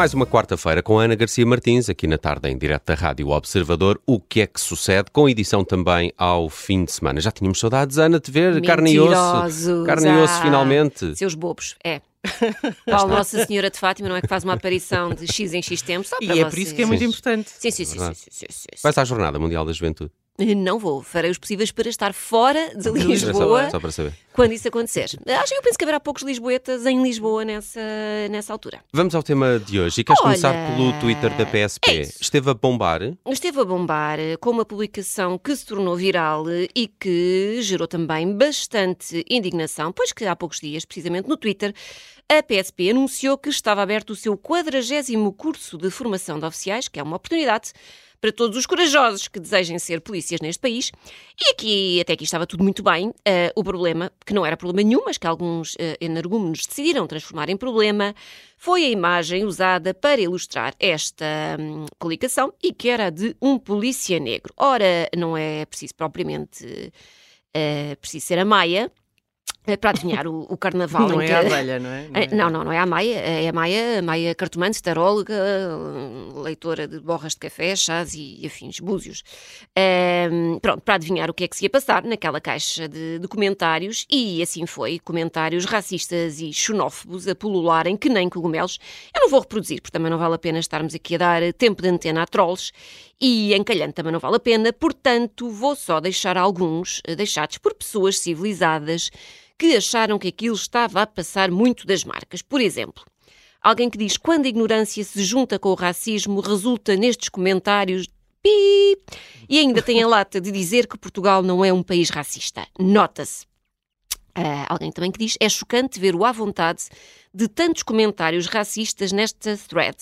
Mais uma quarta-feira com Ana Garcia Martins, aqui na tarde em direto da Rádio Observador. O que é que sucede? Com edição também ao fim de semana. Já tínhamos saudades, Ana, de ver carne e osso. Carne e osso, Ah, finalmente. Seus bobos, é. Qual Nossa Senhora de Fátima não é que faz uma aparição de X em X tempo? Só E para é vocês. por isso que é muito Sim. importante. Sim, sim, sim, sim, sim, sim, sim, sim. À Jornada Mundial da Juventude. Não vou, farei os possíveis para estar fora de Lisboa Só, para saber. quando isso acontecer. Acho que eu penso que haverá poucos lisboetas em Lisboa nessa, nessa altura. Vamos ao tema de hoje. E queres Olha, começar pelo Twitter da PSP? é. Esteve a bombar. Esteve a bombar com uma publicação que se tornou viral e que gerou também bastante indignação, pois que há poucos dias, precisamente no Twitter, a PSP anunciou que estava aberto o seu 40 curso de formação de oficiais, que é uma oportunidade para todos os corajosos que desejem ser polícias neste país. E aqui, até aqui estava tudo muito bem. Eh, o problema, que não era problema nenhum, mas que alguns eh, energúmenos decidiram transformar em problema, foi a imagem usada para ilustrar esta hum, coligação e que era de um polícia negro. Ora, não é preciso propriamente eh, preciso ser a Maia para adivinhar o, o carnaval. Não é que- a abelha, não é? eh, Não, não, não é a Maia, é a Maia, a Maia cartomante, taróloga, leitora de borras de café, chás e afins, búzios. Ehm, pronto, para adivinhar o que é que se ia passar naquela caixa de, de comentários, e assim foi, comentários racistas e xenófobos a pulularem que nem cogumelos. Eu não vou reproduzir, porque também não vale a pena estarmos aqui a dar tempo de antena a trolls, e encalhando também não vale a pena, portanto vou só deixar alguns eh, deixados por pessoas civilizadas que acharam que aquilo estava a passar muito das marcas. Por exemplo, alguém que diz quando a ignorância se junta com o racismo resulta nestes comentários pi, e ainda tem a lata de dizer que Portugal não é um país racista. Nota-se. Ah, alguém também que diz é chocante ver o à vontade de tantos comentários racistas nesta thread.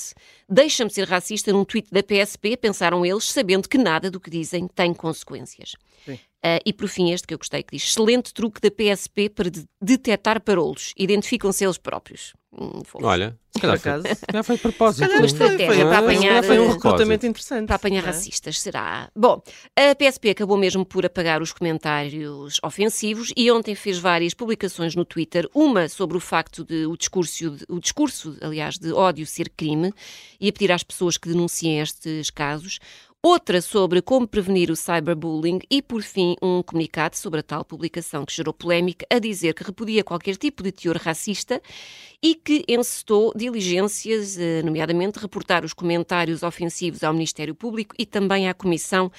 Deixa-me ser racista num tweet da PSP, pensaram eles, sabendo que nada do que dizem tem consequências. Sim. Ah, e por fim, este que eu gostei, que diz excelente truque da PSP para de- detectar parolos. Identificam-se eles próprios. Hum. Olha, se calhar foi, acaso. se calhar foi de propósito. Calhar Uma isto foi, estratégia foi, para apanhar, foi um eh, recrutamento interessante. Para apanhar é? racistas, será? Bom, a PSP acabou mesmo por apagar os comentários ofensivos e ontem fez várias publicações no Twitter, uma sobre o facto de o discurso, de- o discurso, aliás, de ódio ser crime e a pedir às pessoas que denunciem estes casos. Outra sobre como prevenir o cyberbullying e, por fim, um comunicado sobre a tal publicação que gerou polémica a dizer que repudia qualquer tipo de teor racista e que encetou diligências, eh, nomeadamente reportar os comentários ofensivos ao Ministério Público e também à Comissão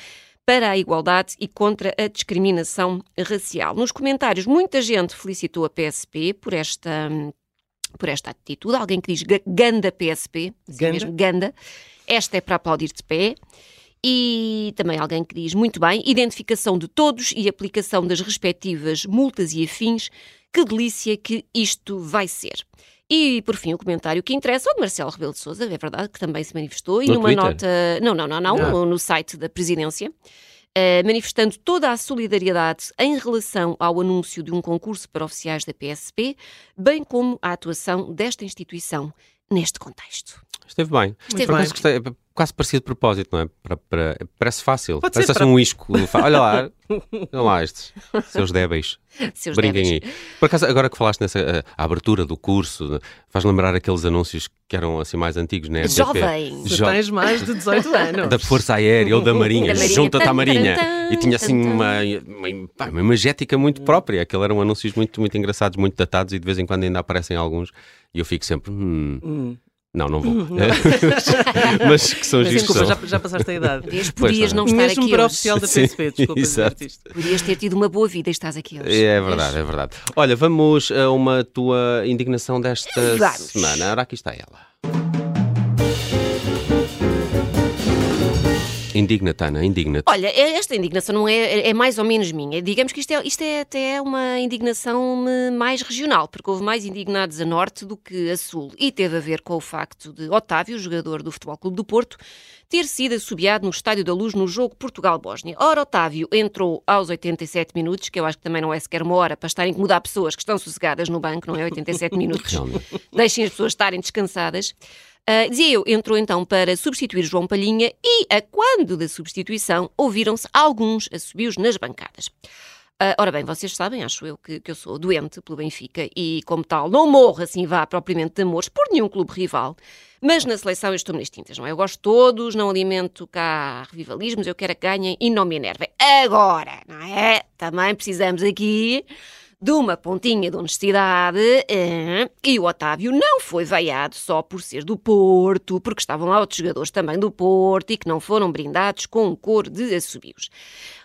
para a Igualdade e contra a Discriminação Racial. Nos comentários, muita gente felicitou a PSP por esta, por esta atitude. Alguém que diz "Ga- ganda PSP, assim Ganda? mesmo, ganda. Esta é para aplaudir de pé. E também alguém que diz muito bem, identificação de todos e aplicação das respectivas multas e afins, que delícia que isto vai ser. E, por fim, o comentário que interessa, o de Marcelo Rebelo de Sousa, é verdade, que também se manifestou, e No numa Twitter? nota... Não, não, não, não, Ah. no, no site da Presidência, eh, manifestando toda a solidariedade em relação ao anúncio de um concurso para oficiais da PSP, bem como a atuação desta instituição neste contexto. Esteve bem. Esteve bem. Quase parecia de propósito, não é? Para, para- parece fácil. Pode Parece ser assim para- um isco. Olha lá, olha lá estes, seus débeis. Seus Brinquem débeis. aí. Por acaso, agora que falaste nessa eh, a abertura do curso, faz lembrar aqueles anúncios que eram assim mais antigos, né? Jovem. Jo- tens mais de 18 anos. da Força Aérea ou da Marinha, Da Marinha. junta-te à Marinha. e tinha assim uma, uma, uma imagética muito própria. Aqueles eram anúncios muito, muito engraçados, muito datados e de vez em quando ainda aparecem alguns. E eu fico sempre, hum, Hum. Não, não vou. Mas que são Mas giros. desculpa, já, já passaste a idade. Podias, podias não. não estar Mesmo aqui para hoje. oficial da Sim, PSP, desculpa exato. dizer isto. Podias ter tido uma boa vida e estás aqui hoje. É verdade, é verdade. Olha, vamos a uma tua indignação desta semana. Ora, aqui está ela. Indigna-te, Ana, indigna-te. Olha, é- esta indignação não é, é mais ou menos minha. Digamos que isto é, isto é até uma indignação mais regional, porque houve mais indignados a norte do que a sul. E teve a ver com o facto de Otávio, jogador do Futebol Clube do Porto, ter sido assobiado no Estádio da Luz no jogo Portugal-Bósnia. Ora, Otávio entrou aos 87 minutos, que eu acho que também não é sequer uma hora para estar a incomodar pessoas que estão sossegadas no banco, não é? 87 minutos. Deixem as pessoas estarem descansadas. Ah, dizia eu, entrou então para substituir João Palhinha e, a quando da substituição, ouviram-se alguns assobios nas bancadas. Uh, ora bem, vocês sabem, acho eu, que, que eu sou doente pelo Benfica e, como tal, não morro assim vá propriamente de amores por nenhum clube rival. Mas na seleção eu estou nas tintas, não é? Eu gosto de todos, não alimento cá rivalismos, eu quero que ganhem e não me enervem. Agora, não é? Também precisamos aqui de uma pontinha de honestidade eh, e o Otávio não foi veiado só por ser do Porto, porque estavam lá outros jogadores também do Porto e que não foram brindados com um cor de assobios.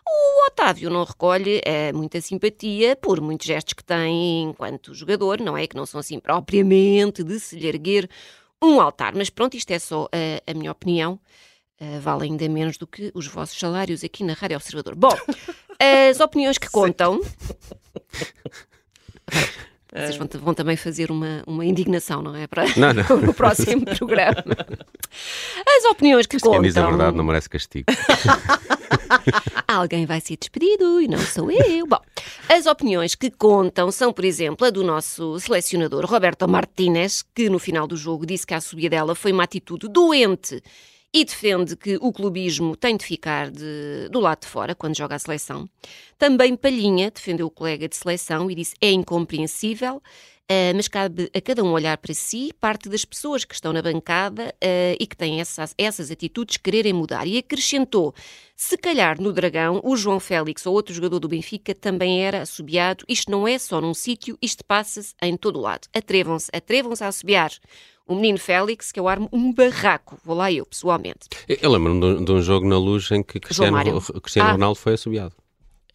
O Otávio não recolhe é, muita simpatia por muitos gestos que tem enquanto jogador, não é? Que não são assim propriamente de se lhe erguer um altar. Mas pronto, isto é só a, a minha opinião. Uh, vale ainda menos do que os vossos salários aqui na Rádio Observador. Bom, as opiniões que contam. Vocês vão, vão, também fazer uma, uma indignação, não é? Para não, não. no próximo programa. As opiniões que contam. Quem diz a verdade não merece castigo. Alguém vai ser despedido e não sou eu. Bom, as opiniões que contam são, por exemplo, a do nosso selecionador Roberto Martínez, que no final do jogo disse que a subida dela foi uma atitude doente e defende que o clubismo tem de ficar de, do lado de fora quando joga a seleção. Também Palhinha defendeu o colega de seleção e disse é incompreensível Uh, mas cabe a cada um olhar para si, parte das pessoas que estão na bancada uh, e que têm essas, essas atitudes quererem mudar. E acrescentou: se calhar no Dragão, o João Félix ou outro jogador do Benfica também era assobiado. Isto não é só num sítio, isto passa-se em todo o lado. Atrevam-se, atrevam-se a assobiar o menino Félix, que eu armo um barraco. Vou lá eu, pessoalmente. Eu, lembro-me de, de, um jogo na luz em que Cristiano, Cristiano ah. Ronaldo foi assobiado.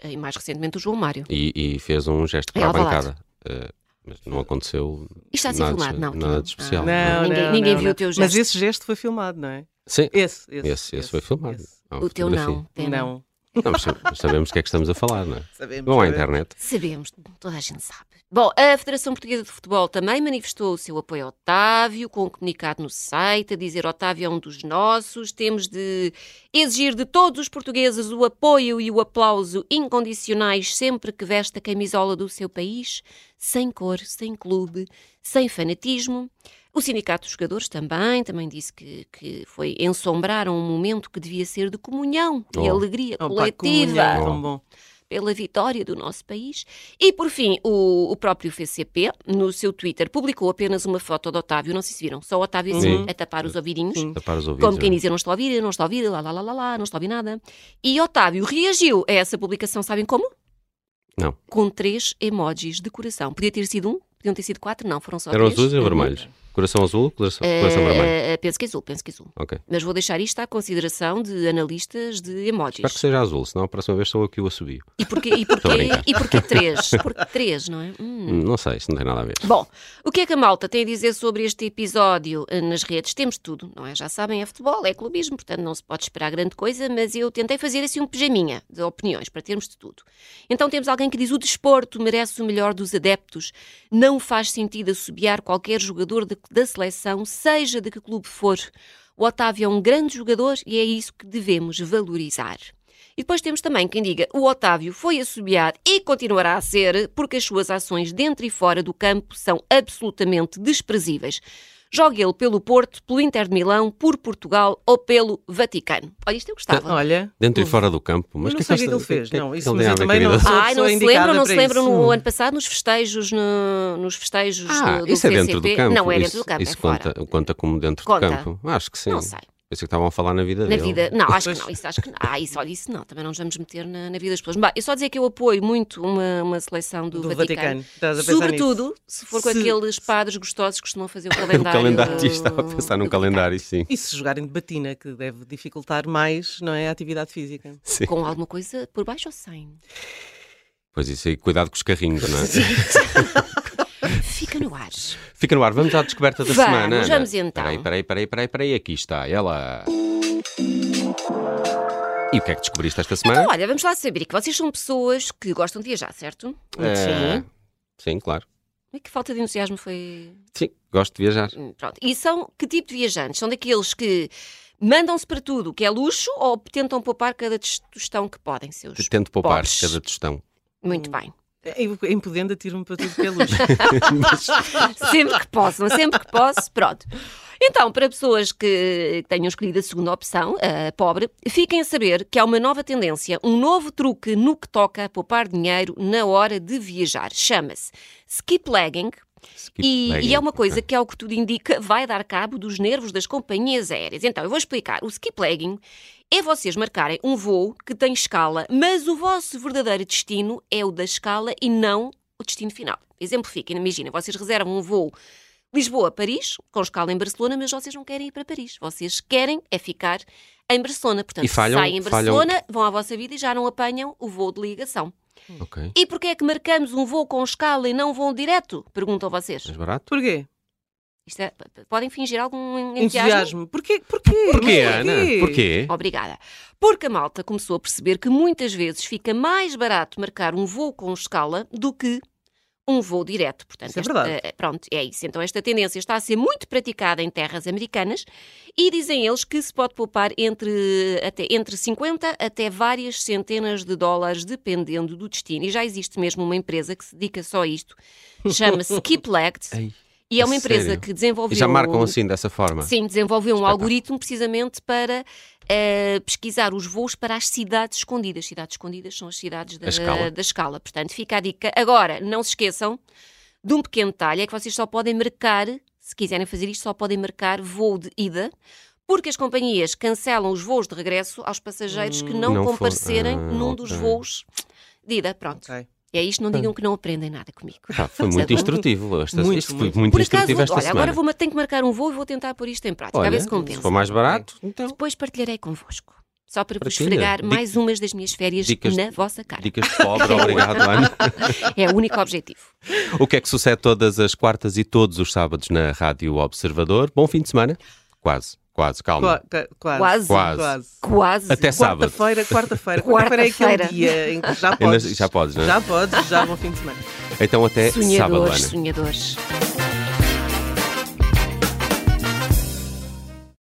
E mais recentemente o João Mário. E, e fez um gesto para é a bancada. Uh, mas não aconteceu. Isto está a ser nada, filmado, não? Nada de especial. Não, ninguém, não, ninguém não, viu o teu gesto. Mas esse gesto foi filmado, não é? Sim. Esse, esse, esse, esse foi filmado. Esse. O teu não. Pena. Não. Não, mas sabemos o que é que estamos a falar, não é? Sabemos. Vão à internet. Sabemos, toda a gente sabe. Bom, a Federação Portuguesa de Futebol também manifestou o seu apoio ao Otávio, com um comunicado no site, a dizer Otávio é um dos nossos, temos de exigir de todos os portugueses o apoio e o aplauso incondicionais sempre que veste a camisola do seu país, sem cor, sem clube, sem fanatismo. O Sindicato dos Jogadores também, também disse que, que foi ensombraram um momento que devia ser de comunhão oh. e alegria oh, coletiva. Pá, comunhão, tão bom pela vitória do nosso país. E, por fim, o, o próprio FCP, no seu Twitter, publicou apenas uma foto de Otávio, não sei se viram, só Otávio assim, a tapar os ouvidinhos. Sim. Tapar os ouvidos, como quem diz, eu não estou a ouvir, eu não estou a ouvir, lá, lá, lá, lá, lá, não estou a ouvir nada. E Otávio reagiu a essa publicação, sabem como? Não. Com três emojis de coração. Podia ter sido um, podiam ter sido quatro, não, foram só Eram três. azuis ou vermelhos? Coração azul, coração, coração vermelho? Uh, penso que azul, penso que azul. Mas vou deixar isto à consideração de analistas de emojis. Espero que seja azul, senão a próxima vez sou eu que o assobio. E porquê, e porquê, e porquê três? Porque três, não é? Hum. Não sei, isso não tem nada a ver. Bom, o que é que a malta tem a dizer sobre este episódio eh, nas redes? Temos tudo, não é? Já sabem, é futebol, é clubismo, portanto não se pode esperar grande coisa, mas eu tentei fazer assim um pijaminha de opiniões para termos de tudo. Então temos alguém que diz o desporto merece o melhor dos adeptos, não faz sentido assobiar qualquer jogador de, da seleção seja de que clube for. O Otávio é um grande jogador e é isso que devemos valorizar. E depois temos também quem diga o Otávio foi assobiado e continuará a ser porque as suas ações dentro e fora do campo são absolutamente desprezíveis. Jogue ele pelo Porto, pelo Inter de Milão, por Portugal ou pelo Vaticano. Olha, isto eu gostava. Olha. Dentro e fora do campo. Mas não sei o que, é que ele fez. não, isso mas eu também não sou Ai, não se lembram, não se lembram isso. no ano passado nos festejos, no, nos festejos ah, do, do isso é dentro do campo. Não é isso, dentro do campo, isso é conta, fora. conta como dentro Conta. do campo? Acho que sim. Não sei. Pensei que estavam a falar na vida Na dele. vida, não, acho que não, isso acho que não. Ah, isso, olha, isso não, também não nos vamos meter na, na vida das pessoas. Bah, eu só dizer que eu apoio muito uma, uma seleção do, Do Vaticano. Vaticano. Estás a pensar Sobretudo nisso. se for com Se- aqueles padres gostosos que costumam fazer o O calendário. calendário, estava a pensar num calendário, sim. E se jogarem de batina, que deve dificultar mais, não é, a atividade física. sim. Com alguma coisa por baixo ou sem? Pois isso aí, cuidado com os carrinhos, não é? Fica no ar. Fica no ar, vamos à descoberta da Vamos, semana. Ana. vamos então. Peraí, peraí, peraí, peraí, peraí, aqui está ela. E o que é que descobriste esta semana? Então, olha, vamos lá saber que vocês são pessoas que gostam de viajar, certo? Eh, sim, claro. E que falta de entusiasmo foi. Sim, gosto de viajar. Hum, Pronto. E são que tipo de viajantes? São daqueles que mandam-se para tudo, que é luxo, ou tentam poupar cada tostão que podem, seus Tento poupar pobres? cada tostão. Muito bem. Em em Podendo, atiro-me para tudo que é sempre que posso, sempre que posso, pronto. Então, para pessoas que tenham escolhido a segunda opção, a pobre, fiquem a saber que há uma nova tendência, um novo truque no que toca a poupar dinheiro na hora de viajar. Chama-se skip legging, e, e, é uma coisa que, ao que tudo indica, vai dar cabo dos nervos das companhias aéreas. Então, eu vou explicar. O skip legging é vocês marcarem um voo que tem escala, mas o vosso verdadeiro destino é o da escala e não o destino final. Exemplifiquem, imagina, vocês reservam um voo Lisboa-Paris, com escala em Barcelona, mas vocês não querem ir para Paris. Vocês querem é ficar em Barcelona. Portanto, falham, saem em Barcelona, falham... vão à vossa vida e já não apanham o voo de ligação. Okay. E porquê é que marcamos um voo com escala e não um voo direto? Perguntam vocês. Mais barato? Porquê? É, podem fingir algum entusiasmo? entusiasmo. Porquê? Porquê? Porquê, Ana? Porquê? Obrigada. Porque a malta começou a perceber que muitas vezes fica mais barato marcar um voo com escala do que um voo direto. Portanto, isso é verdade. Esta, pronto, é isso. Então, esta tendência está a ser muito praticada em terras americanas e dizem eles que se pode poupar entre, até, entre 50 até várias centenas de dólares, dependendo do destino. E já existe mesmo uma empresa que se dedica só a isto, chama-se Keep Legged. E é uma empresa Sério? que desenvolveu. E já marcam assim dessa forma? Sim, desenvolveu um algoritmo precisamente para uh, pesquisar os voos para as cidades escondidas. Cidades escondidas são as cidades da, escala. da escala. Portanto, fica a dica. Agora, não se esqueçam de um pequeno detalhe: é que vocês só podem marcar, se quiserem fazer isto, só podem marcar voo de ida. Porque as companhias cancelam os voos de regresso aos passageiros que não, não comparecerem ah, num okay. dos voos de ida. Pronto. Okay. É isto, não digam que não aprendem nada comigo. Ah, foi muito instrutivo. Esta, muito, isto foi muito Por instrutivo acaso, esta olha, agora vou, tenho que marcar um voo e vou tentar pôr isto em prática, olha, a ver se compensa. Se for mais barato, então. Depois partilharei convosco. Só para vos esfregar mais umas das minhas férias dicas, na vossa cara. Dicas de pobre, obrigado, Ana. É o único objetivo. O que é que sucede todas as quartas e todos os sábados na Rádio Observador? Bom fim de semana. Quase. Quase, calma. Qua, quase. Quase. Quase. Quase. Até sábado. Quarta-feira, quarta-feira. Quarta-feira é aquele dia em que já podes. já podes, não é? Já podes, já bom fim de semana. Então até sonhadores, sábado, Ana. Sonhadores, sonhadores.